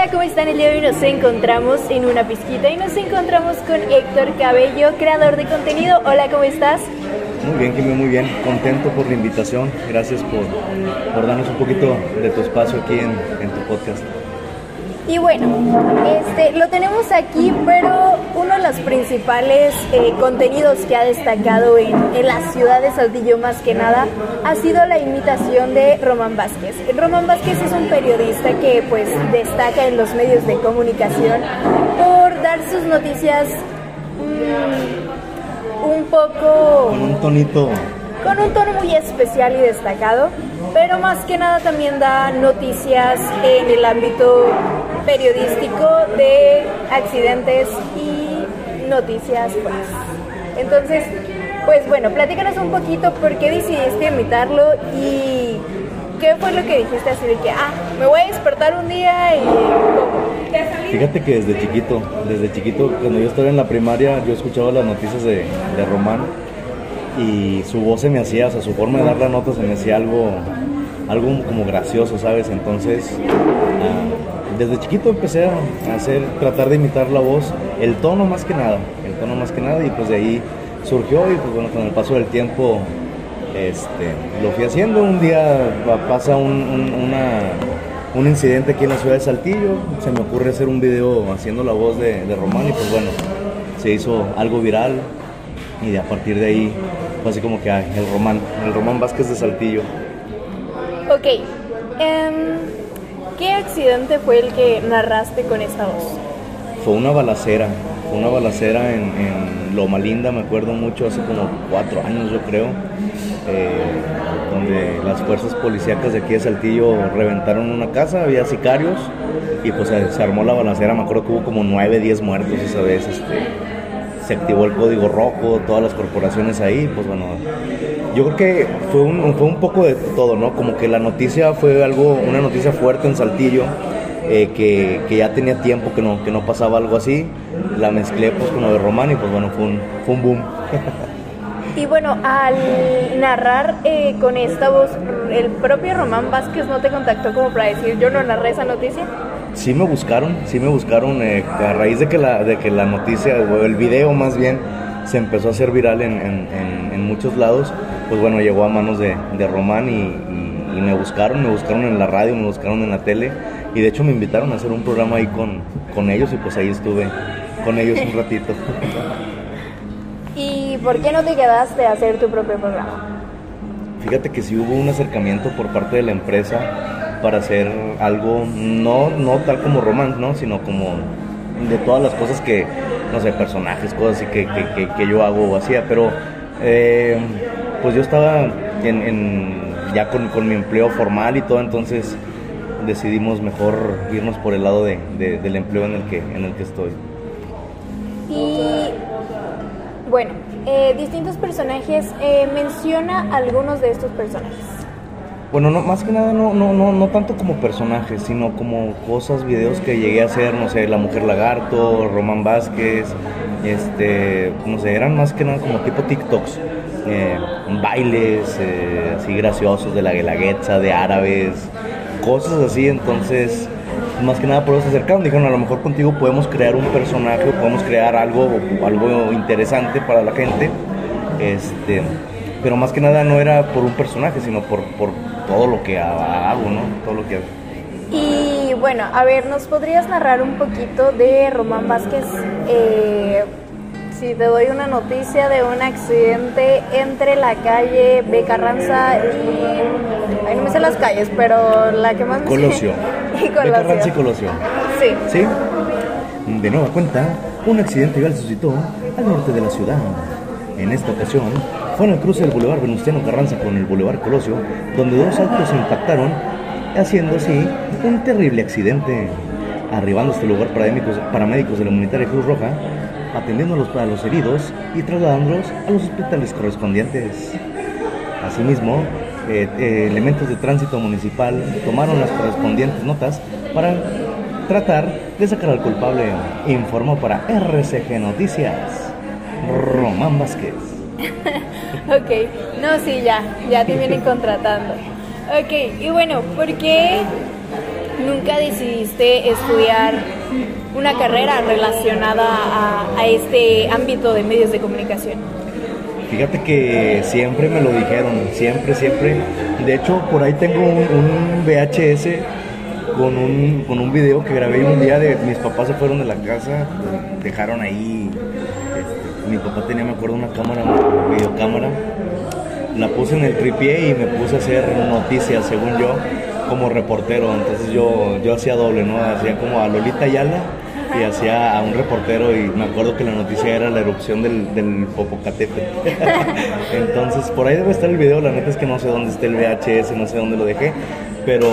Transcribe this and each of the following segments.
Hola, ¿cómo están? El día de hoy nos encontramos en una pizquita y nos encontramos con Héctor Cabello, creador de contenido. Hola, ¿cómo estás? Muy bien, Kimi, muy bien. Contento por la invitación. Gracias por, por darnos un poquito de tu espacio aquí en, en tu podcast. Y bueno, este, lo tenemos aquí, pero uno de los principales eh, contenidos que ha destacado en, en, la ciudad de Saltillo más que nada ha sido la imitación de Román Vázquez. Román Vázquez es un periodista que pues destaca en los medios de comunicación por dar sus noticias mmm, un poco... Con un tonito con un tono muy especial y destacado, pero más que nada también da noticias en el ámbito periodístico de accidentes y noticias pues. Entonces, pues bueno, platícanos un poquito por qué decidiste imitarlo y qué fue lo que dijiste así de que, ah, me voy a despertar un día y. Fíjate que desde chiquito, desde chiquito, cuando yo estaba en la primaria, yo escuchaba las noticias de, de Román y su voz se me hacía, o sea, su forma de dar la nota se me hacía algo, algo como gracioso, ¿sabes? Entonces, uh, desde chiquito empecé a hacer, tratar de imitar la voz, el tono más que nada, el tono más que nada, y pues de ahí surgió y pues bueno, con el paso del tiempo este, lo fui haciendo. Un día pasa un, un, incidente aquí en la ciudad de Saltillo, se me ocurre hacer un video haciendo la voz de, Román y pues bueno, se hizo algo viral y de a partir de ahí fue así como que ay, el Román, el Román Vázquez de Saltillo. Ok, um, ¿qué accidente fue el que narraste con esta voz? Fue una balacera, fue una balacera en, en Loma Linda, me acuerdo mucho, hace como cuatro años yo creo, eh, donde las fuerzas policíacas de aquí de Saltillo reventaron una casa, había sicarios y pues se, se armó la balacera, me acuerdo que hubo como nueve, diez muertos esa vez, este, se activó el código rojo, todas las corporaciones ahí, pues bueno, yo creo que fue un, fue un poco de todo, ¿no? Como que la noticia fue algo, una noticia fuerte en Saltillo, eh, que, que, ya tenía tiempo que no, que no pasaba algo así, la mezclé pues con lo de Román y pues bueno, fue un, fue un boom. Y bueno, al narrar eh, con esta voz, el propio Román Vázquez no te contactó como para decir yo no narré esa noticia sí me buscaron, sí me buscaron eh, a raíz de que la, de que la noticia, o el video más bien, se empezó a hacer viral en, en, en, en muchos lados, pues bueno, llegó a manos de, de Román y, y, y, me buscaron, me buscaron en la radio, me buscaron en la tele y de hecho me invitaron a hacer un programa ahí con, con ellos y pues ahí estuve con ellos un ratito. ¿Y por qué no te quedaste a hacer tu propio programa? Fíjate que sí hubo un acercamiento por parte de la empresa para hacer algo, no, no tal como romance, ¿no? Sino como de todas las cosas que, no sé, personajes, cosas así que, que, que, que yo hago o hacía, pero eh, pues yo estaba en, en ya con, con, mi empleo formal y todo, entonces decidimos mejor irnos por el lado de, de, del empleo en el que, en el que estoy. Y bueno, eh, distintos personajes, eh, menciona algunos de estos personajes. Bueno, no, más que nada no, no, no, no tanto como personajes, sino como cosas, videos que llegué a hacer, no sé, La Mujer Lagarto, Román Vázquez, este, no sé, eran más que nada como tipo TikToks, eh, bailes eh, así graciosos de la guelaguetza, de árabes, cosas así, entonces, más que nada por eso se acercaron, dijeron, a lo mejor contigo podemos crear un personaje, podemos crear algo, algo interesante para la gente, este pero más que nada no era por un personaje, sino por, por todo lo que hago, ¿no? Todo lo que hago. Y bueno, a ver, ¿nos podrías narrar un poquito de Román Vázquez? Eh, si te doy una noticia de un accidente entre la calle B. Carranza y... Ay, no me sé las calles, pero la que más me Colosio. y Colosio. B. Carranza y Colosio. Sí. ¿Sí? De nueva cuenta, un accidente vial suscitó al norte de la ciudad. En esta ocasión, fue en el cruce del Boulevard Venustiano Carranza con el Boulevard Colosio, donde dos autos se impactaron, haciendo así un terrible accidente. Arribando a este lugar paramédicos, paramédicos de la Humanitaria Cruz Roja, atendiendo a los, a los heridos y trasladándolos a los hospitales correspondientes. Asimismo, eh, eh, elementos de tránsito municipal tomaron las correspondientes notas para tratar de sacar al culpable. Informó para RCG Noticias, Román Vázquez. ok, no, sí, ya, ya te vienen contratando. Ok, y bueno, ¿por qué nunca decidiste estudiar una carrera relacionada a, este ámbito de medios de comunicación? Fíjate que siempre me lo dijeron, siempre, siempre. De hecho, por ahí tengo un, un VHS con un, con un video que grabé un día de mis papás se fueron de la casa, dejaron ahí, este, mi papá tenía, me acuerdo, una cámara, una videocámara, la puse en el tripié y me puse a hacer noticias, según yo, como reportero, entonces yo, yo hacía doble, ¿no? Hacía como a Lolita Ayala y hacía a un reportero y me acuerdo que la noticia era la erupción del, del Popocatépetl. Entonces, por ahí debe estar el video, la neta es que no sé dónde está el VHS, no sé dónde lo dejé, pero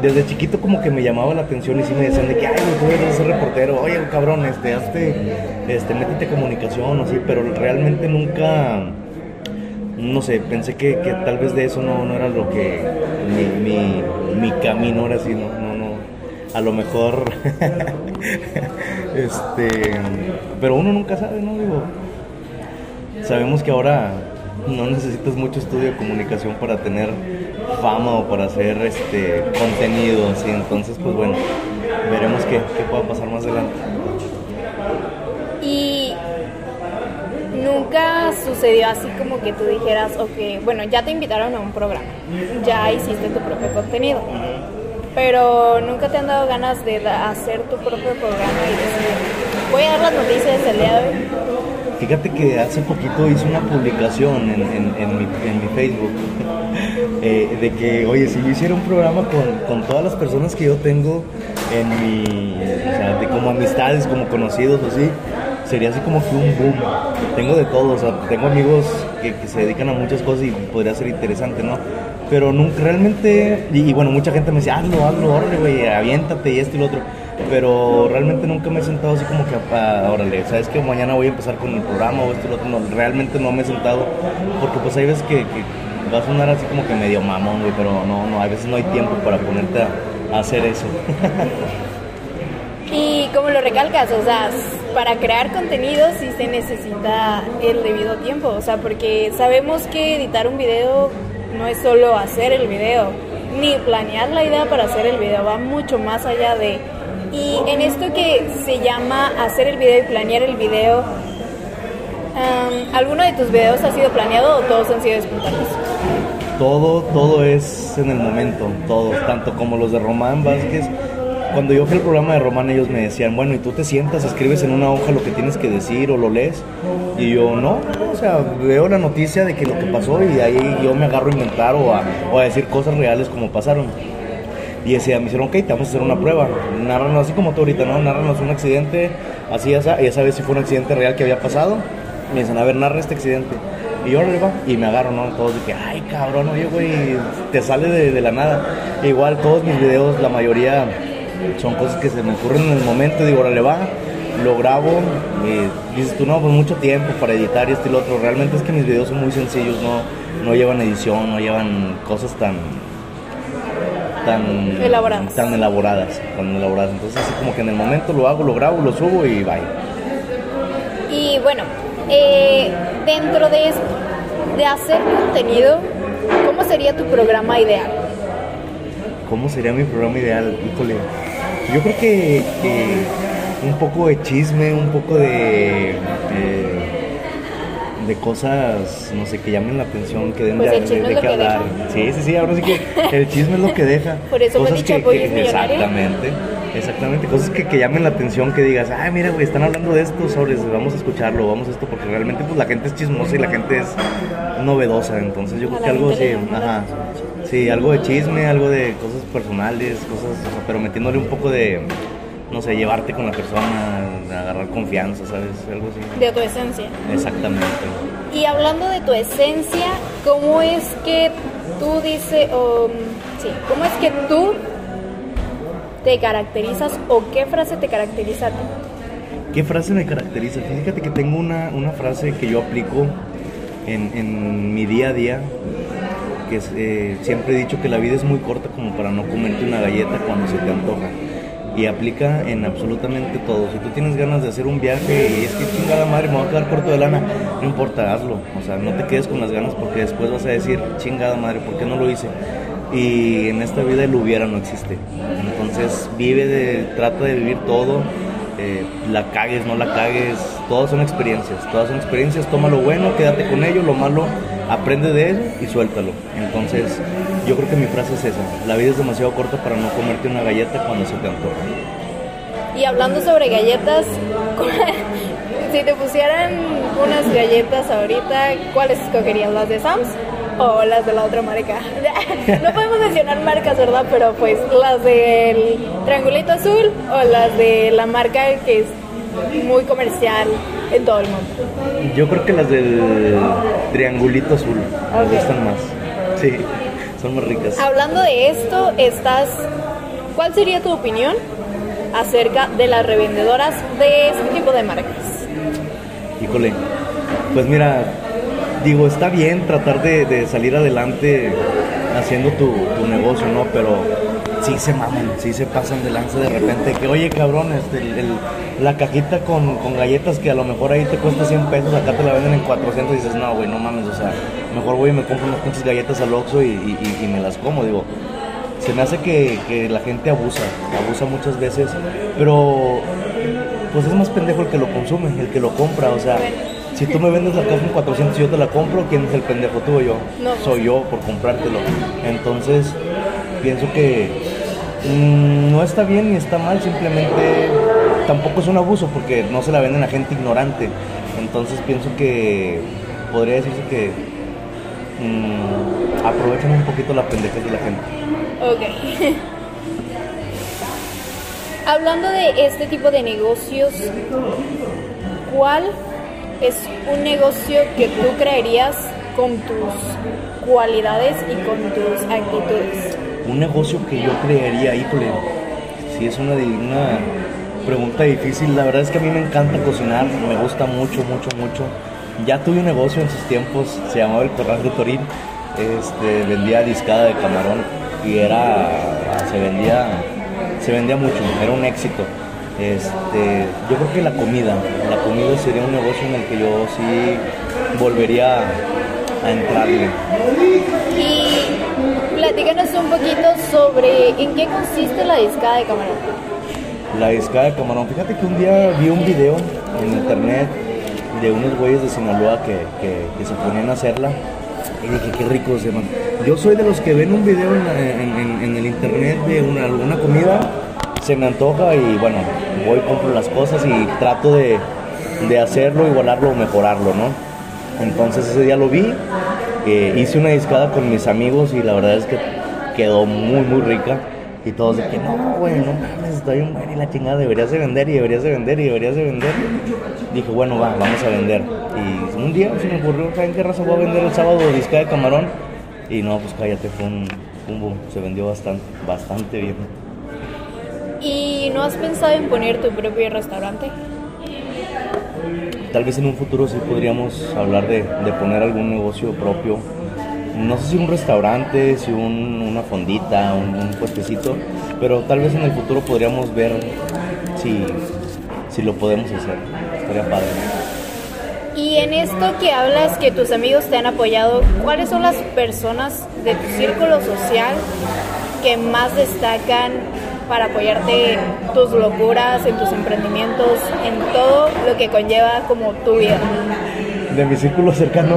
desde chiquito como que me llamaba la atención y sí me decían de que, ay, tú eres ser reportero, oye, cabrón, este, hazte, este, métete comunicación o así, pero realmente nunca, no sé, pensé que, que tal vez de eso no, no era lo que, mi, mi, mi camino era así, no, no, no, a lo mejor, este, pero uno nunca sabe, ¿no? Digo, sabemos que ahora no necesitas mucho estudio de comunicación para tener fama o para hacer este contenidos y entonces pues bueno veremos qué, qué pueda pasar más adelante y nunca sucedió así como que tú dijeras ok bueno ya te invitaron a un programa ya hiciste tu propio contenido pero nunca te han dado ganas de hacer tu propio programa y voy a dar las noticias del día de hoy. Fíjate que hace poquito hice una publicación en, en, en, mi, en mi, Facebook eh, de que, oye, si yo hiciera un programa con, con, todas las personas que yo tengo en mi, o sea, de como amistades, como conocidos o así, sería así como que un boom. Tengo de todo, o sea, tengo amigos que, se dedican a muchas cosas y podría ser interesante, ¿no? Pero nunca realmente, y, bueno, mucha gente me decía, hazlo, hazlo, órale, güey, aviéntate y esto y lo otro pero realmente nunca me he sentado así como que, órale, sabes que mañana voy a empezar con el programa o esto y lo otro, no, realmente no me he sentado, porque pues hay veces que, que va a sonar así como que medio mamón, güey, pero no, no, a veces no hay tiempo para ponerte a, a hacer eso. y como lo recalcas, o sea, para crear contenido sí se necesita el debido tiempo, o sea, porque sabemos que editar un video no es solo hacer el video, ni planear la idea para hacer el video, va mucho más allá de y en esto que se llama hacer el video y planear el video, um, ¿alguno de tus videos ha sido planeado o todos han sido espontáneos? Todo, todo es en el momento, todo, tanto como los de Román Vázquez. Cuando yo fui al programa de Román, ellos me decían, bueno, y tú te sientas, escribes en una hoja lo que tienes que decir o lo lees. Y yo, no, o sea, veo la noticia de que lo que pasó y ahí yo me agarro a inventar o a, decir cosas reales como pasaron. Y decía, me hicieron, ok, te vamos a hacer una prueba. Narranos así como tú ahorita, ¿no? Narranos un accidente, así, esa, y esa vez si fue un accidente real que había pasado. Me dicen, a ver, narra este accidente. Y yo le va, y me agarro, ¿no? Todos de que, ay, cabrón, oye, güey, te sale de, de, la nada. Igual todos mis videos, la mayoría son cosas que se me ocurren en el momento. Digo, órale, va, lo grabo. Y dices tú, no, pues mucho tiempo para editar y este y lo otro. Realmente es que mis videos son muy sencillos, no, no llevan edición, no llevan cosas tan tan elaboradas. tan elaboradas, tan elaboradas. Entonces así como que en el momento lo hago, lo grabo, lo subo y bye. Y bueno, eh, dentro de esto, de hacer contenido, ¿cómo sería tu programa ideal? ¿Cómo sería mi programa ideal? Híjole, yo creo que, que un poco de chisme, un poco de... De cosas, no sé, que llamen la atención, que den pues de, el chisme de, de es qué hablar. deja. Sí, sí, sí, ahora sí que el chisme es lo que deja. Por eso cosas que, que- es. Exactamente, exactamente, cosas que, que llamen la atención, que digas, ah, mira, güey, están hablando de esto, sobres, vamos a escucharlo, vamos a esto, porque realmente pues la gente es chismosa y la gente es novedosa, entonces yo A creo que algo así, ajá. Sí, algo de chisme, algo de cosas personales, cosas, o sea, pero metiéndole un poco de, no sé, llevarte con la persona, agarrar confianza, ¿sabes? Algo así. De tu esencia. Exactamente. Y hablando de tu esencia, ¿cómo es que tú dices, o sí, cómo es que tú te caracterizas o qué frase te caracteriza a ti? ¿Qué frase me caracteriza? Fíjate que tengo una, una frase que yo aplico en, en mi día a día, que eh, siempre he dicho que la vida es muy corta como para no comerte una galleta cuando se te antoja. Y aplica en absolutamente todo. Si tú tienes ganas de hacer un viaje y es que chingada madre, me voy a quedar corto de lana, no importa, hazlo. O sea, no te quedes con las ganas porque después vas a decir, chingada madre, ¿por qué no lo hice? y en esta vida el hubiera no existe. Entonces vive de, trata de vivir todo, eh, la cagues, no la cagues, todas son experiencias, todas son experiencias, toma lo bueno, quédate con ello, lo malo, aprende de él y suéltalo. Entonces yo creo que mi frase es esa, la vida es demasiado corta para no comerte una galleta cuando se te antoja. Y hablando sobre galletas, si te pusieran unas galletas ahorita, ¿cuáles escogerías? ¿Las de Sam's o las de la otra marca? no podemos mencionar marcas, ¿verdad? Pero pues las del triangulito azul o las de la marca que es muy comercial en todo el mundo. Yo creo que las del triangulito azul me gustan más. Sí, son más ricas. Hablando de esto, estás ¿cuál sería tu opinión acerca de las revendedoras de este tipo de marcas? Híjole, pues mira, digo, está bien tratar de, salir adelante haciendo tu, negocio, ¿no? Pero sí se maman, sí se pasan de lanza de repente. Que oye, cabrón, este, la cajita con, galletas que a lo mejor ahí te cuesta 100 pesos, acá te la venden en 400 y dices, no, güey, no mames, o sea, mejor voy y me compro unas pinches galletas al Oxxo y, y, me las como, digo. Se me hace que, que la gente abusa, abusa muchas veces, pero pues es más pendejo el que lo consume, el que lo compra, o sea, si tú me vendes la caja en 400 y yo te la compro, ¿quién es el pendejo tú o yo? No. Soy yo por comprártelo. Entonces, pienso que mm, no está bien ni está mal, simplemente tampoco es un abuso porque no se la venden a gente ignorante. Entonces pienso que podría decirse que mm, aprovechan un poquito la pendejez de la gente. Ok. Hablando de este tipo de negocios, ¿cuál es un negocio que tú creerías con tus cualidades y con tus actitudes? Un negocio que yo creería, híjole, sí es una, una pregunta difícil. La verdad es que a mí me encanta cocinar, me gusta mucho, mucho, mucho. Ya tuve un negocio en sus tiempos, se llamaba El Corral de Torín. Este, vendía discada de camarón y era, se vendía se vendía mucho, era un éxito. Este, yo creo que la comida, la comida sería un negocio en el que yo sí volvería a entrarle. Y platícanos un poquito sobre en qué consiste la discada de camarón. La discada de camarón, fíjate que un día vi un video en internet de unos güeyes de Sinaloa que, que, se ponían a hacerla y dije, qué rico se llaman. Yo soy de los que ven un video en, el internet de una, alguna comida, se me antoja y bueno, voy, compro las cosas y trato de, hacerlo, igualarlo o mejorarlo, ¿no? Entonces ese día lo vi, eh, hice una discada con mis amigos y la verdad es que quedó muy, muy rica. Y todos de que no, güey, no mames, estoy un y la chingada, deberías de vender y deberías de vender y deberías de vender. Dije, bueno, va, vamos a vender. Y un día se me ocurrió, ¿saben qué raza voy a vender el sábado disca de camarón? Y no, pues cállate, fue un, boom, se vendió bastante, bastante bien. ¿Y no has pensado en poner tu propio restaurante? Tal vez en un futuro sí podríamos hablar de, de poner algún negocio propio no sé si un restaurante, si una fondita, un, un, puestecito, pero tal vez en el futuro podríamos ver si, si lo podemos hacer. Estaría padre. Y en esto que hablas que tus amigos te han apoyado, ¿cuáles son las personas de tu círculo social que más destacan para apoyarte en tus locuras, en tus emprendimientos, en todo lo que conlleva como tu vida? De mi círculo cercano,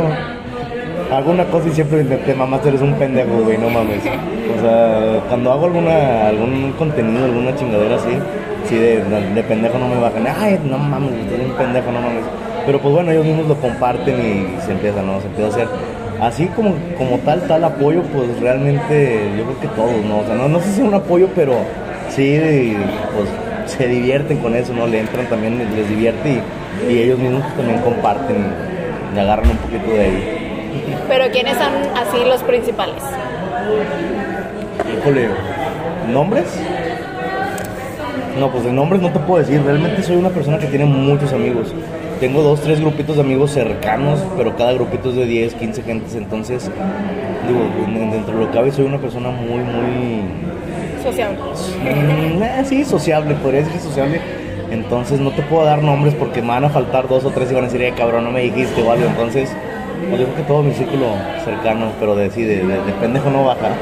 hago una cosa y siempre intenté, mamá, tú eres un pendejo, güey, no mames. O sea, cuando hago alguna, algún contenido, alguna chingadera así, sí, de, de pendejo no me bajan, ay, no mames, tú eres un pendejo, no mames. Pero pues bueno, ellos mismos lo comparten y se empieza, ¿no? Se empieza a hacer. Así como, como tal, tal apoyo, pues realmente yo creo que todos, ¿no? O sea, no, no sé si es un apoyo, pero sí, pues se divierten con eso, ¿no? Le entran también, les divierte y, y ellos mismos también comparten y agarran un poquito de ahí. Pero ¿quiénes son así los principales? Híjole, ¿nombres? No, pues de nombres no te puedo decir. Realmente soy una persona que tiene muchos amigos. Tengo dos, tres grupitos de amigos cercanos, pero cada grupito es de 10, 15 gentes. Entonces, digo, dentro de lo que cabe, soy una persona muy, muy. Sociable. Mm, eh, sí, sociable, podría decir sociable. Entonces, no te puedo dar nombres porque me van a faltar dos o tres y van a decir, eh, cabrón, no me dijiste o algo. Entonces, Pues yo creo que todo mi círculo cercano, pero de, sí, de, de, de pendejo no baja.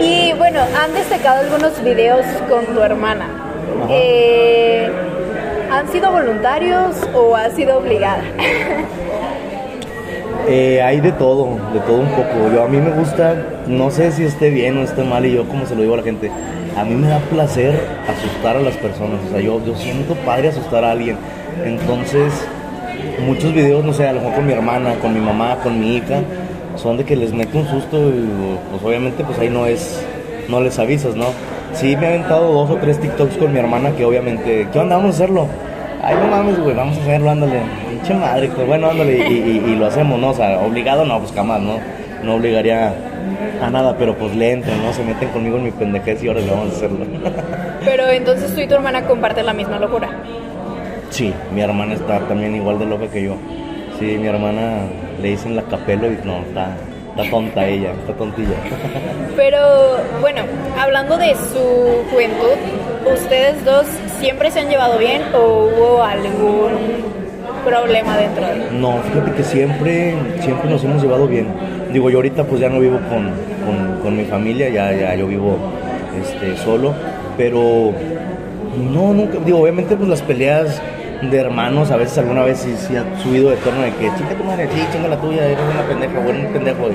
Y bueno, han destacado algunos videos con tu hermana. Eh, ¿Han sido voluntarios o ha sido obligada? Eh, hay de todo, de todo un poco. Yo a mí me gusta, no sé si esté bien o esté mal y yo como se lo digo a la gente, a mí me da placer asustar a las personas. O sea, yo, yo siento padre asustar a alguien. Entonces, muchos videos, no sé, a lo mejor con mi hermana, con mi mamá, con mi hija, son de que les meto un susto y pues obviamente pues ahí no es, no les avisas, ¿no? Sí me he aventado dos o tres TikToks con mi hermana que obviamente, ¿qué onda? Vamos a hacerlo. Ay, no mames, güey, vamos a hacerlo, ándale. Pinche madre, pues bueno, ándale, y, y- y lo hacemos, ¿no? O sea, obligado no, pues jamás, ¿no? No obligaría a nada, pero pues le entran, ¿no? Se meten conmigo en mi pendejez y ahora le vamos a hacerlo. Pero entonces tú y tu hermana comparten la misma locura. Sí, mi hermana está también igual de loca que yo. Sí, mi hermana le dicen la capelo y no, está, está tonta ella, está tontilla. Pero bueno, hablando de su juventud, ¿ustedes dos siempre se han llevado bien o hubo algún problema dentro de él? No, fíjate que siempre, siempre nos hemos llevado bien. Digo, yo ahorita pues ya no vivo con, con, con mi familia, ya, ya yo vivo este, solo, pero no, nunca, digo, obviamente pues las peleas de hermanos, a veces alguna vez sí, ha subido de tono de que chica tu madre, sí, chinga la tuya, eres una pendeja, bueno, un pendejo,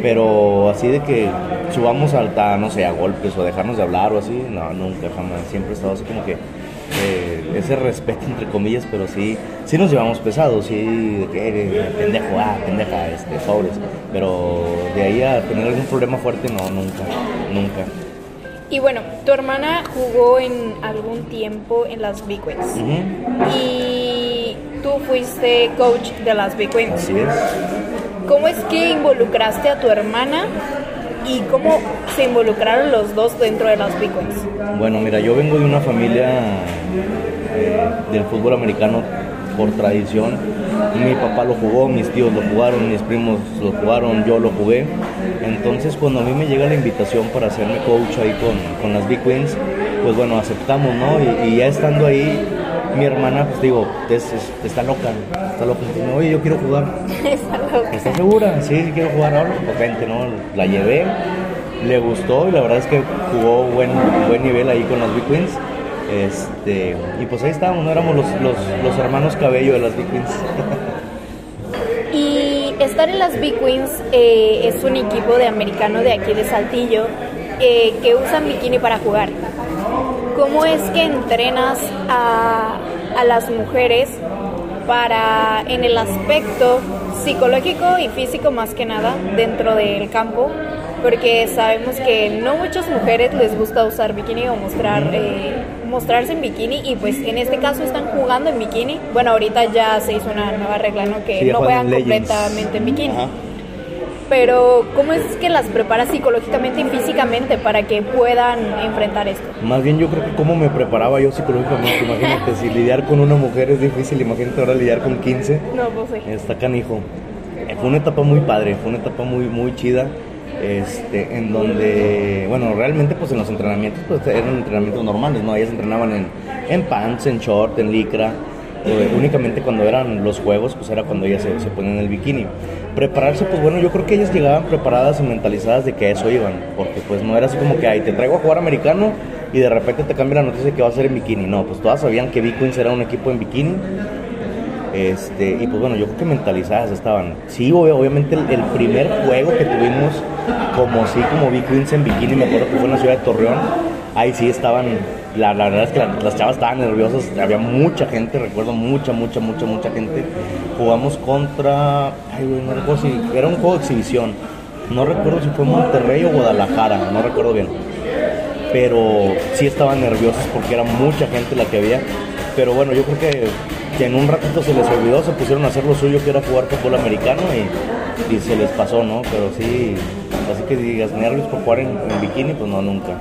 pero así de que subamos alta, no sé, a golpes o dejarnos de hablar o así, no, nunca, jamás, siempre he estado así como que eh, ese respeto entre comillas, pero sí, sí nos llevamos pesados, sí, de que eres pendejo, ah, pendeja, este, sobres, pero de ahí a tener algún problema fuerte, no, nunca, nunca. Y bueno, tu hermana jugó en algún tiempo en las Big Wings. Y tú fuiste coach de las Big Wings. Así es. ¿Cómo es que involucraste a tu hermana y cómo se involucraron los dos dentro de las Big Wings? Bueno, mira, yo vengo de una familia eh, del fútbol americano por tradición. Mi papá lo jugó, mis tíos lo jugaron, mis primos lo jugaron, yo lo jugué. Entonces, cuando a mí me llega la invitación para hacerme coach ahí con, con las Big Wings, pues bueno, aceptamos, ¿no? Y, y ya estando ahí, mi hermana, pues digo, es- es- está loca, está loca. Entonces, Oye, yo quiero jugar. Está loca. ¿Estás segura? Sí, sí quiero jugar ahora. Pues vente, ¿no? La llevé, le gustó y la verdad es que jugó buen, buen nivel ahí con las Big Queens. Este, y pues ahí estábamos, ¿no? Éramos los, los, los hermanos cabello de las Big Queens. Y estar en las Big Queens eh, es un equipo de americano de aquí de Saltillo eh, que usan bikini para jugar. ¿Cómo es que entrenas a, a las mujeres para, en el aspecto psicológico y físico más que nada, dentro del campo? Porque sabemos que no muchas mujeres les gusta usar bikini o mostrar, eh, mostrarse en bikini y pues en este caso están jugando en bikini. Bueno, ahorita ya se hizo una nueva regla, ¿no? Que Sí, no juegan completamente en bikini. Ajá. Pero ¿cómo es que las preparas psicológicamente y físicamente para que puedan enfrentar esto? Más bien yo creo que cómo me preparaba yo psicológicamente. Imagínate, si lidiar con una mujer es difícil, imagínate ahora lidiar con 15. No, pues sí. Está canijo. Eh, Fue una etapa muy padre, fue una etapa muy, muy chida. Este, en donde, bueno, realmente pues en los entrenamientos pues eran entrenamientos normales, ¿no? Ellas entrenaban en, en pants, en short, en licra. Eh, únicamente cuando eran los juegos, pues era cuando ellas se, se ponían el bikini. Prepararse, pues bueno, yo creo que ellas llegaban preparadas y mentalizadas de que a eso iban, porque pues no era así como que, ay, te traigo a jugar americano y de repente te cambia la noticia de que va a ser en bikini. No, pues todas sabían que B-Queens era un equipo en bikini este, y pues bueno, yo creo que mentalizadas estaban. Sí, ob- obviamente el, primer juego que tuvimos, como sí, como vi Queens en bikini, me acuerdo que fue en la ciudad de Torreón. Ahí sí estaban, la, la verdad es que la- las chavas estaban nerviosas, había mucha gente, recuerdo mucha, mucha, mucha, mucha gente. Jugamos contra, ay, güey, no recuerdo si, era un juego de exhibición. No recuerdo si fue Monterrey o Guadalajara, no recuerdo bien pero sí estaban nerviosos porque era mucha gente la que había. Pero bueno, yo creo que, que en un ratito se les olvidó, se pusieron a hacer lo suyo que era jugar fútbol americano y, se les pasó, ¿no? Pero sí, así que digas nervios por jugar en, en bikini, pues no, nunca.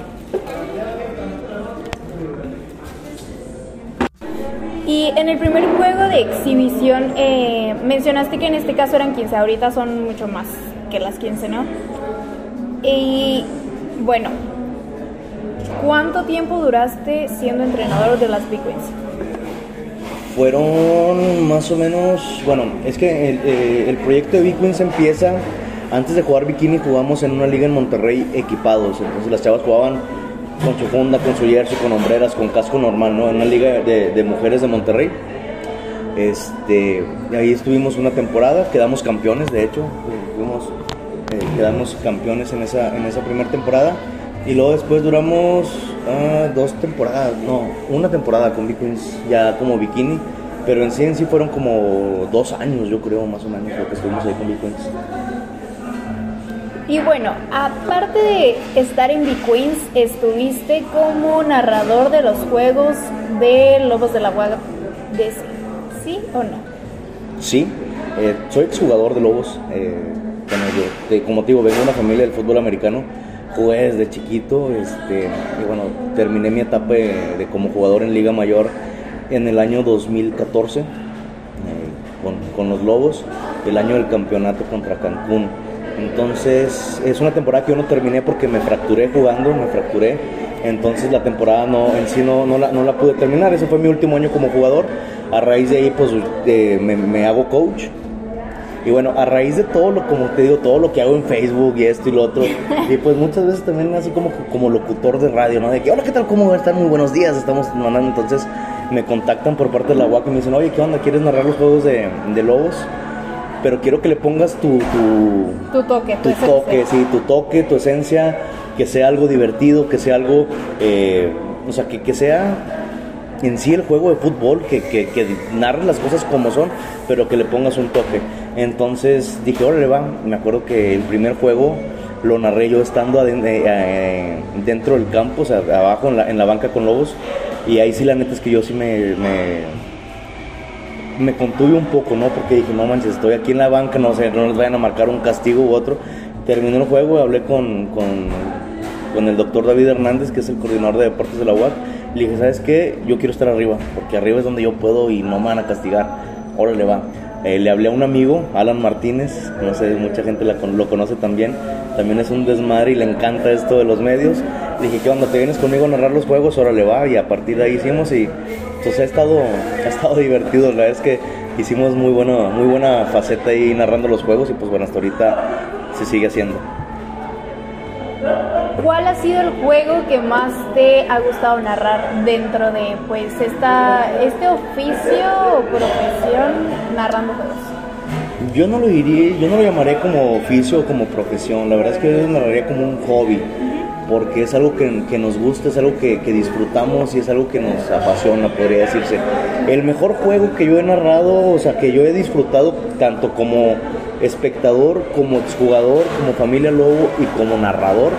Y en el primer juego de exhibición eh, mencionaste que en este caso eran 15, ahorita son mucho más que las 15, ¿no? Y bueno, ¿cuánto tiempo duraste siendo entrenador de las Big Wings? Fueron más o menos, bueno, es que el, eh, proyecto de Big empieza, antes de jugar bikini jugamos en una liga en Monterrey equipados, entonces las chavas jugaban con su funda, con su jersey, con hombreras, con casco normal, ¿no? En una liga de, de mujeres de Monterrey. Este, ahí estuvimos una temporada, quedamos campeones, de hecho, fuimos, eh, quedamos campeones en esa, en esa primera temporada. Y luego después duramos ah, dos temporadas, no, una temporada con Big Queens, ya como bikini. Pero en sí en sí fueron como dos años, yo creo, más o menos, lo que estuvimos ahí con Big Queens. Y bueno, aparte de estar en B-Queens, estuviste como narrador de los juegos de Lobos de la Guaga. De ¿Sí o no? Sí, eh, soy exjugador de Lobos. Eh, bueno, yo, te- como te digo, vengo de una familia del fútbol americano. Jugué desde chiquito este, y bueno, terminé mi etapa de, de como jugador en Liga Mayor en el año 2014 eh, con, con los Lobos, el año del campeonato contra Cancún. Entonces, es una temporada que yo no terminé porque me fracturé jugando, me fracturé. Entonces, la temporada no, en sí no, no, la, no la pude terminar. Ese fue mi último año como jugador. A raíz de ahí, pues eh, me, me hago coach. Y bueno, a raíz de todo lo, como te digo, todo lo que hago en Facebook y esto y lo otro, y pues muchas veces también así como, como locutor de radio, ¿no? De que, hola, ¿qué tal? ¿Cómo están? Muy buenos días, estamos mandando. Entonces me contactan por parte de la UAC y me dicen, oye, ¿qué onda? ¿Quieres narrar los juegos de, de Lobos? Pero quiero que le pongas tu, tu, Tu toque, tu esencia. toque, sí, tu toque, tu esencia, que sea algo divertido, que sea algo, eh, o sea, que, que sea en sí el juego de fútbol, que, que, que las cosas como son, pero que le pongas un toque. Entonces dije, órale, va, me acuerdo que el primer juego lo narré yo estando eh, eh, dentro del campo, o sea, abajo en la, banca con Lobos, y ahí sí la neta es que yo sí me- me me contuve un poco, ¿no? Porque dije, no manches, estoy aquí en la banca, no sé, no les vayan a marcar un castigo u otro. Terminó el juego, hablé con, con, con el doctor David Hernández, que es el coordinador de deportes de la UAC. Le dije, ¿sabes qué? Yo quiero estar arriba, porque arriba es donde yo puedo y no me van a castigar. Órale, va. Eh, le hablé a un amigo, Alan Martínez, no sé, mucha gente lo conoce también. También es un desmadre y le encanta esto de los medios. Le dije, ¿qué onda? ¿Te vienes conmigo a narrar los juegos? Órale, va. Y a partir de ahí hicimos y entonces ha estado, ha estado divertido. La verdad es que hicimos muy buena, muy buena faceta ahí narrando los juegos y pues bueno, hasta ahorita se sigue haciendo. ¿Cuál ha sido el juego que más te ha gustado narrar dentro de pues esta, este oficio o profesión narrando juegos? Yo no lo diría, yo no lo llamaré como oficio o como profesión, la verdad es que yo lo narraría como un hobby, porque es algo que, que nos gusta, es algo que, que disfrutamos y es algo que nos apasiona, podría decirse. El mejor juego que yo he narrado, o sea, que yo he disfrutado tanto como espectador, como exjugador, como familia lobo y como narrador,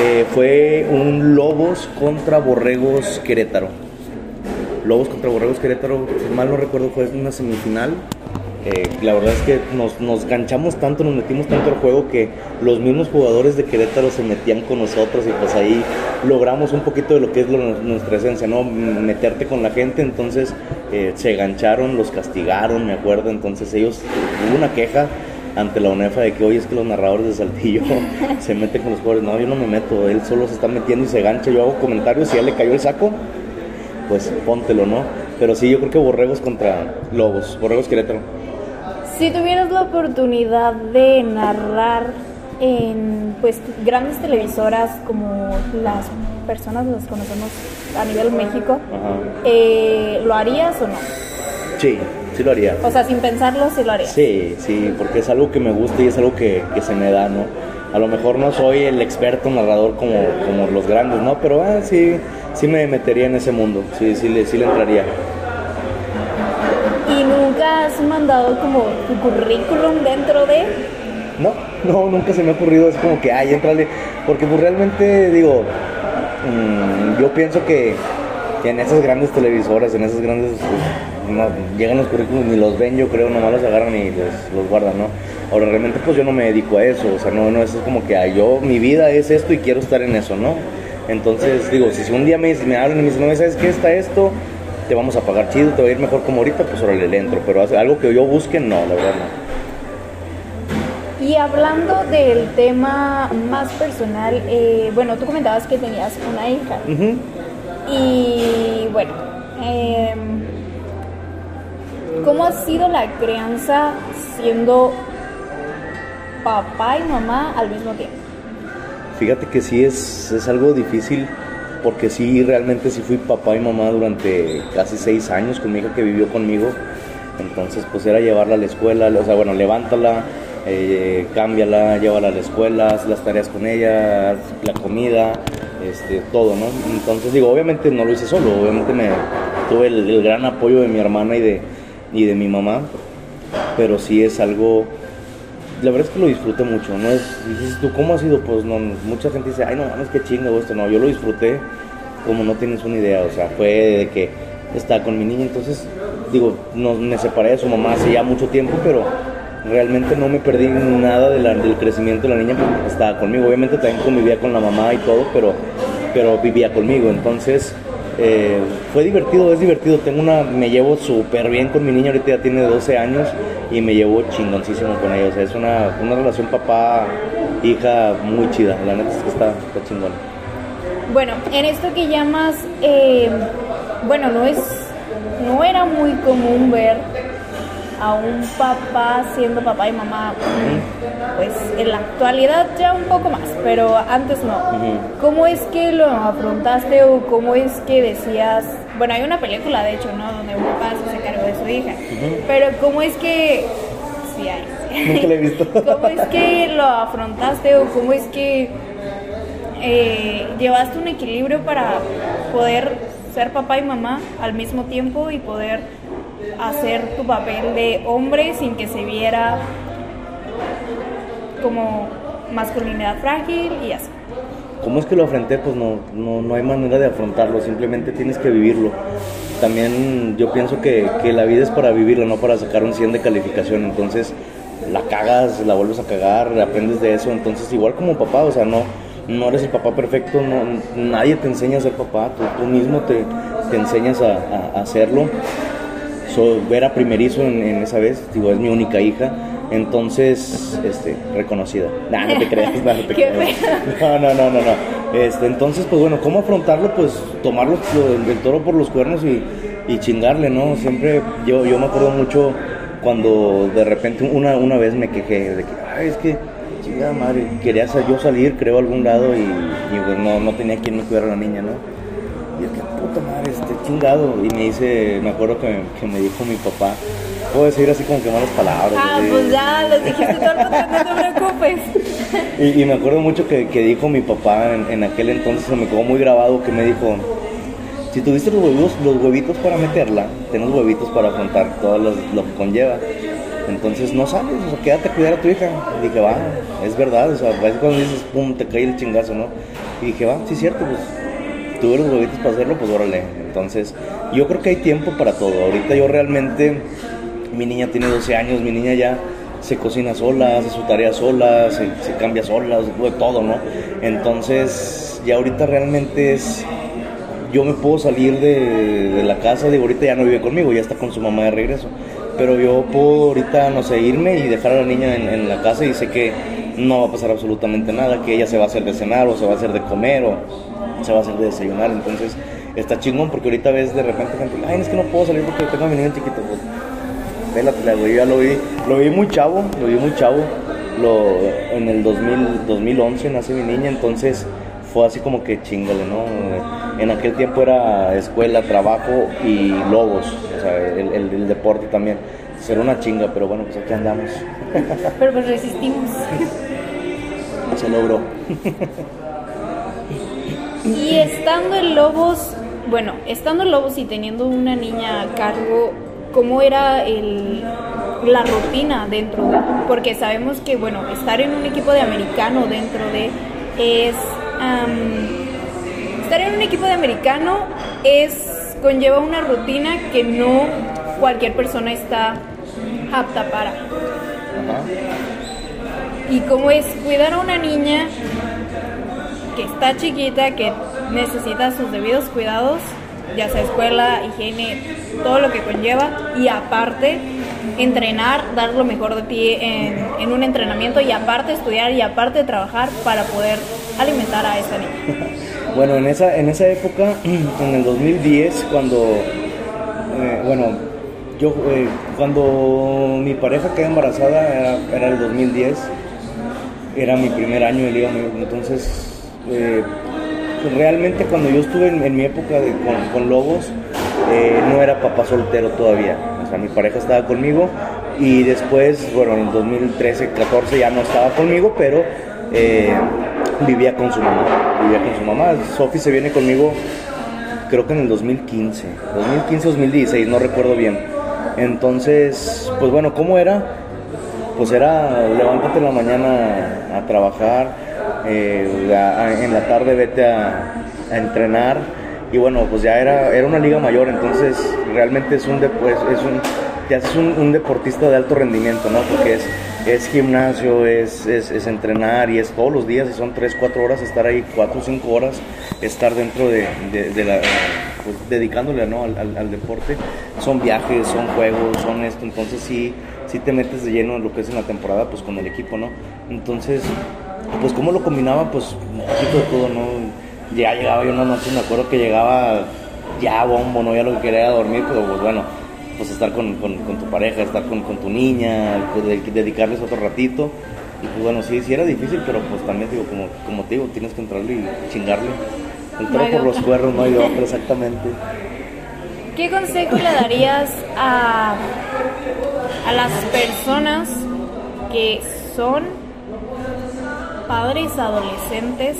eh, fue un Lobos contra Borregos Querétaro. Lobos contra Borregos Querétaro, mal no recuerdo, fue una semifinal. Eh, la verdad es que nos, nos ganchamos tanto, nos metimos tanto al juego que los mismos jugadores de Querétaro se metían con nosotros y pues ahí logramos un poquito de lo que es nuestra esencia, ¿no? Meterte con la gente, entonces eh, se gancharon, los castigaron, me acuerdo, entonces ellos, hubo una queja ante la UNEFA de que hoy es que los narradores de Saltillo se meten con los jugadores, no, yo no me meto, él solo se está metiendo y se gancha, yo hago comentarios y ya le cayó el saco, pues póntelo, ¿no? Pero sí, yo creo que Borregos contra Lobos, Borregos Querétaro. Si tuvieras la oportunidad de narrar en pues grandes televisoras como las personas las conocemos a nivel México, eh, ¿lo harías o no? Sí, sí lo haría. O sea, sin pensarlo, sí lo harías. Sí, sí, porque es algo que me gusta y es algo que, que se me da, ¿no? A lo mejor no soy el experto narrador como, como los grandes, ¿no? Pero ah, sí, sí me metería en ese mundo, sí, sí, le, sí le entraría. ¿Y nunca has mandado como tu currículum dentro de? No, no, nunca se me ha ocurrido, es como que, ay, entrale, porque pues realmente, digo, mm, yo pienso que, que en esas grandes televisoras, en esas grandes, no, llegan los currículums ni los ven, yo creo, nomás los agarran y los, los guardan, ¿no? Ahora, realmente, pues yo no me dedico a eso, o sea, no, no, eso es como que, ay, yo, mi vida es esto y quiero estar en eso, ¿no? Entonces, digo, si un día me, me hablan y me dicen, no, ¿sabes qué está esto? Te vamos a pagar chido, te va a ir mejor como ahorita, pues órale, le entro, pero algo que yo busque, no, la verdad no. Y hablando del tema más personal, eh, bueno, tú comentabas que tenías una hija. Y bueno, em, ¿Cómo ha sido la crianza siendo papá y mamá al mismo tiempo? Fíjate que sí es, es algo difícil porque sí, realmente sí fui papá y mamá durante casi seis años con mi hija que vivió conmigo. Entonces, pues era llevarla a la escuela, o sea, bueno, levántala, eh, cámbiala, llévala a la escuela, haz las tareas con ella, la comida, este, todo, ¿no? Entonces, digo, obviamente no lo hice solo, obviamente me tuve el gran apoyo de mi hermana y de, y de mi mamá, pero sí es algo la verdad es que lo disfruté mucho, ¿no? Es, dices tú, ¿cómo ha sido? Pues no, mucha gente dice, ay, no mames, qué chingo esto. No, yo lo disfruté como no tienes una idea, o sea, fue de que estaba con mi niña, entonces, digo, no, me separé de su mamá hace ya mucho tiempo, pero realmente no me perdí nada de del crecimiento de la niña porque estaba conmigo. Obviamente también convivía con la mamá y todo, pero, pero vivía conmigo, entonces eh, fue divertido, es divertido. Tengo una, me llevo súper bien con mi niña, ahorita ya tiene 12 años y me llevo chingoncísimo con ella. O sea, es una, una relación papá-hija muy chida. La neta es que está, está chingona. Bueno, en esto que llamas, eh, bueno, no es, no era muy común ver a un papá siendo papá y mamá, pues en la actualidad ya un poco más, pero antes no. ¿Cómo es que lo afrontaste o cómo es que decías, bueno, hay una película de hecho, ¿no? Donde un papá se hace cargo de su hija, pero ¿cómo es que... Sí hay. Nunca la he visto. ¿Cómo es que lo afrontaste o cómo es que eh, llevaste un equilibrio para poder ser papá y mamá al mismo tiempo y poder hacer tu papel de hombre sin que se viera como masculinidad frágil y así. ¿Cómo es que lo afronté? Pues no, no, no hay manera de afrontarlo, simplemente tienes que vivirlo. También yo pienso que, que la vida es para vivirla, no para sacar un 100 de calificación. Entonces la cagas, la vuelves a cagar, aprendes de eso. Entonces igual como papá, o sea, no, no eres el papá perfecto, no, nadie te enseña a ser papá, tú, tú mismo te, te enseñas a, a, hacerlo. So, era primerizo en, en, esa vez, digo, es mi única hija, entonces, este, reconocida. Nah, no te creas, no, no te creas. No, no, no, no, no. Este, entonces, pues bueno, ¿cómo afrontarlo? Pues tomarlo el toro por los cuernos y, y chingarle, ¿no? Siempre, yo, yo me acuerdo mucho cuando de repente una, una vez me quejé de que, ay, es que chingada madre, quería yo salir, creo, a algún lado y, y pues, no, no tenía quien me cuidara a la niña, ¿no? Y yo, qué puta madre, este chingado. Y me dice, me acuerdo que, que me dijo mi papá, puedo decir así como que malas palabras. Ah, pues ya, los dijiste todo el no te preocupes. Y, y, me acuerdo mucho que, que dijo mi papá en, en, aquel entonces, se me quedó muy grabado, que me dijo, si tuviste los huevitos, los huevitos para meterla, ten los huevitos para afrontar todo lo, lo que conlleva. Entonces no sales, o sea, quédate a cuidar a tu hija. Y dije, va, es verdad, o sea, veces cuando dices, pum, te cae el chingazo, ¿no? Y dije, va, sí es cierto, pues tuve los huevitos para hacerlo, pues órale. Entonces, yo creo que hay tiempo para todo. Ahorita yo realmente, mi niña tiene 12 años, mi niña ya se cocina sola, hace su tarea sola, se, se cambia sola, de todo, ¿no? Entonces, ya ahorita realmente es yo me puedo salir de, de, la casa, digo, ahorita ya no vive conmigo, ya está con su mamá de regreso. Pero yo puedo ahorita, no sé, irme y dejar a la niña en, la casa y sé que no va a pasar absolutamente nada, que ella se va a hacer de cenar o se va a hacer de comer o se va a hacer de desayunar. Entonces está chingón porque ahorita ves de repente gente, ay, es que no puedo salir porque tengo a mi niña chiquita. Pues, vélate, güey, ya lo vi, lo vi muy chavo, lo vi muy chavo. Lo, en el 2000, 2011 nace mi niña, entonces fue así como que chingale, ¿no? En aquel tiempo era escuela, trabajo y lobos, o sea, el, el, el deporte también. Será una chinga, pero bueno, pues aquí andamos. Pero pues resistimos. Se logró. Y estando en Lobos, bueno, estando en Lobos y teniendo una niña a cargo, ¿cómo era el, la rutina dentro de? Porque sabemos que, bueno, estar en un equipo de americano dentro de es um, estar en un equipo de americano es conlleva una rutina que no cualquier persona está apta para. Y como es cuidar a una niña que está chiquita, que necesita sus debidos cuidados, ya sea escuela, higiene, todo lo que conlleva, y aparte entrenar, dar lo mejor de ti en, un entrenamiento, y aparte estudiar, y aparte trabajar para poder alimentar a esa niña. Bueno, en esa, en esa época, en el 2010, cuando, eh, bueno, yo eh, cuando mi pareja quedó embarazada era, era el 2010, era mi primer año de Liga entonces eh, realmente cuando yo estuve en, mi época de, con, Lobos, no era papá soltero todavía, sea, mi pareja estaba conmigo y después, bueno, en 2013, 14 ya no estaba conmigo, pero vivía con su mamá, vivía con su mamá. Sofi se viene conmigo creo que en el 2015, 2015-2016, no recuerdo bien. Entonces, pues bueno, ¿cómo era? Pues era levántate en la mañana a trabajar, eh, en la tarde vete a, entrenar y bueno, pues ya era, era una liga mayor, entonces realmente es un, pues, es un, ya es un, deportista de alto rendimiento, ¿no? Porque es, es gimnasio, es, es, entrenar y es todos los días, son 3, 4 horas, estar ahí 4 o 5 horas, estar dentro de, de, la, pues, dedicándole ¿no? al, al, deporte. Son viajes, son juegos, son esto, entonces sí, sí te metes de lleno en lo que es en la temporada, pues con el equipo, ¿no? Entonces, pues cómo lo combinaba, pues un poquito de todo, ¿no? Ya llegaba yo una noche, me acuerdo que llegaba ya bombo, ¿no? Ya lo que quería era dormir, pero pues bueno pues estar con, tu pareja, estar con, tu niña, pues, dedicarles otro ratito. Y pues bueno, sí, sí era difícil, pero pues también digo, como, como te digo, tienes que entrarle y chingarle. El toro por los cuernos, no hay otro, exactamente. ¿Qué consejo le darías a, a las personas que son padres adolescentes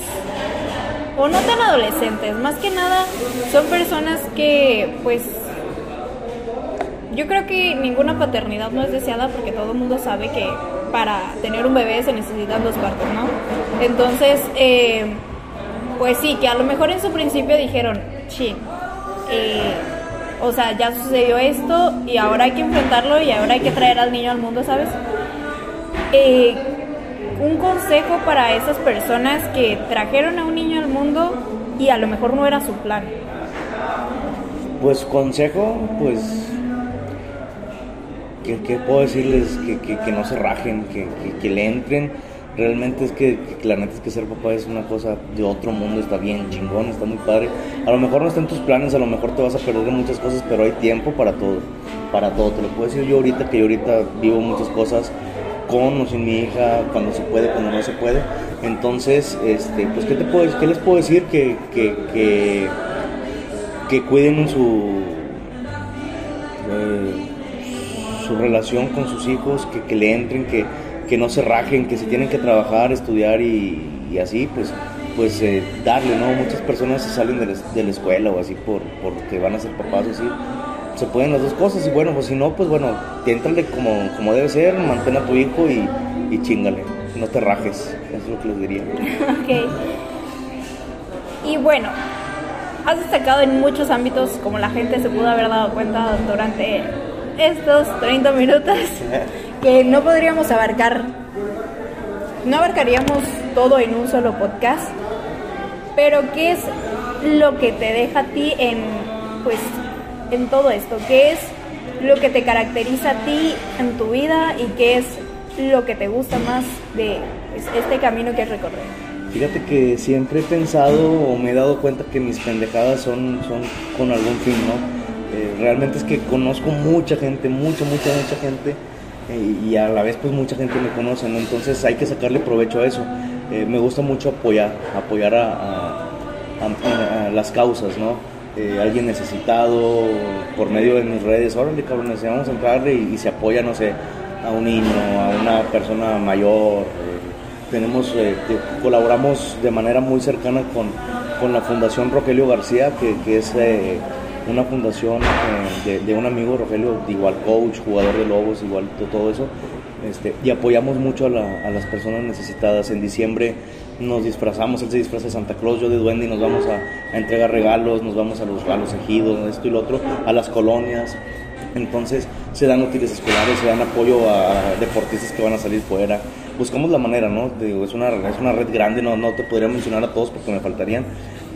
o no tan adolescentes, más que nada son personas que pues yo creo que ninguna paternidad no es deseada porque todo el mundo sabe que para tener un bebé se necesitan dos partos, ¿no? Entonces, eh, pues sí, que a lo mejor en su principio dijeron, sí, eh, o sea, ya sucedió esto y ahora hay que enfrentarlo y ahora hay que traer al niño al mundo, ¿sabes? Eh, un consejo para esas personas que trajeron a un niño al mundo y a lo mejor no era su plan. Pues consejo, pues ¿qué, puedo decirles? Que, no se rajen, que, le entren. Realmente es que, la neta es que ser papá es una cosa de otro mundo, está bien chingón, está muy padre. A lo mejor no está en tus planes, a lo mejor te vas a perder muchas cosas, pero hay tiempo para todo, para todo. Te lo puedo decir yo ahorita, que yo ahorita vivo muchas cosas con o sin mi hija, cuando se puede, cuando no se puede. Entonces, este, pues, ¿qué, te puedo, qué les puedo decir? Que, que, que, que cuiden su... Eh, su relación con sus hijos, que, que le entren, que, que, no se rajen, que si tienen que trabajar, estudiar y, así, pues, pues eh, darle, ¿no? Muchas personas se salen de la, de la escuela o así por, porque van a ser papás o así. Se pueden las dos cosas y bueno, pues si no, pues bueno, entrale como, como debe ser, mantén a tu hijo y, y chingale, no te rajes, eso es lo que les diría. ok. Y bueno, has destacado en muchos ámbitos, como la gente se pudo haber dado cuenta durante estos 30 minutos que no podríamos abarcar, no abarcaríamos todo en un solo podcast, pero ¿qué es lo que te deja a ti en, pues, en todo esto? ¿Qué es lo que te caracteriza a ti en tu vida y qué es lo que te gusta más de este camino que has recorrido? Fíjate que siempre he pensado o me he dado cuenta que mis pendejadas son, son con algún fin, ¿no? Eh, realmente es que conozco mucha gente, mucha, mucha, mucha gente eh, y a la vez pues mucha gente me conoce, Entonces hay que sacarle provecho a eso. Eh, me gusta mucho apoyar, apoyar a, las causas, ¿no? Alguien necesitado por medio de mis redes, órale cabrones, vamos a entrarle y, se apoya, no sé, a un niño, a una persona mayor. tenemos, colaboramos de manera muy cercana con, con la Fundación Rogelio García, que, es una fundación eh, de, un amigo, Rogelio, igual coach, jugador de Lobos, igual todo eso, este, y apoyamos mucho a, las personas necesitadas. En diciembre nos disfrazamos, él se disfraza de Santa Claus, yo de Duende, y nos vamos a, entregar regalos, nos vamos a los, a los ejidos, esto y lo otro, a las colonias. Entonces se dan útiles escolares, se dan apoyo a deportistas que van a salir fuera. Buscamos la manera, ¿no? es, una, es una red grande, no, no te podría mencionar a todos porque me faltarían,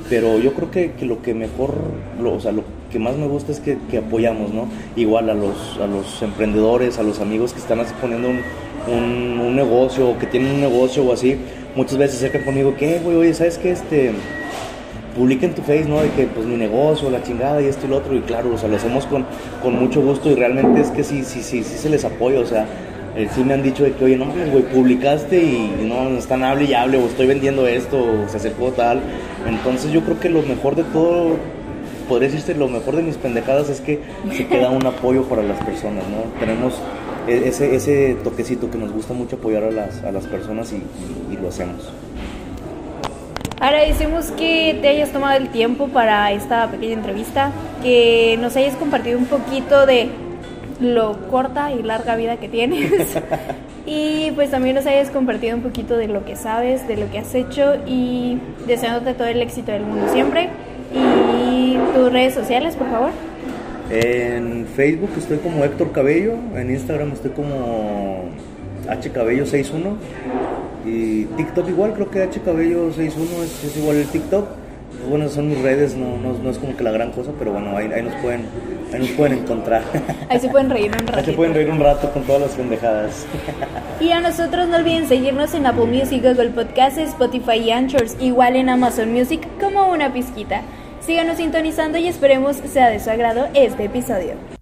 pero yo creo que, que, lo que mejor, lo, o sea, lo que más me gusta es que, que, apoyamos, ¿no? Igual a los, a los emprendedores, a los amigos que están así poniendo un, un, negocio o que tienen un negocio o así, muchas veces se acercan conmigo, ¿qué, güey? Oye, ¿sabes qué? Este, publica en tu face, ¿no? De que pues mi negocio, la chingada y esto y lo otro. Y claro, o sea, lo hacemos con, con mucho gusto y realmente es que sí, sí, sí, sí se les apoya, o sea, eh, sí me han dicho de que, oye, no güey, publicaste y, no están hable y hable, o estoy vendiendo esto, o se acercó tal. Entonces yo creo que lo mejor de todo, podría decirte, lo mejor de mis pendejadas es que se queda un apoyo para las personas, ¿no? Tenemos e, ese, ese toquecito que nos gusta mucho apoyar a las, a las personas y, y lo hacemos. Agradecemos que te hayas tomado el tiempo para esta pequeña entrevista, que nos hayas compartido un poquito de lo corta y larga vida que tienes. y pues también nos hayas compartido un poquito de lo que sabes, de lo que has hecho y deseándote todo el éxito del mundo siempre. Y tus redes sociales, por favor. En Facebook estoy como Héctor Cabello, en Instagram estoy como hcabello61 y TikTok igual, creo que hcabello61 es, es igual el TikTok. Pues bueno, son mis redes, no, no, es como que la gran cosa, pero bueno, ahí, ahí nos pueden ahí nos pueden encontrar. Ahí se pueden reír un rato. Ahí se pueden reír un rato con todas las pendejadas. Y a nosotros no olviden seguirnos en Apple Music, Google Podcasts, Spotify y Anchors, igual en Amazon Music como una pizquita. Síganos sintonizando y esperemos sea de su agrado este episodio.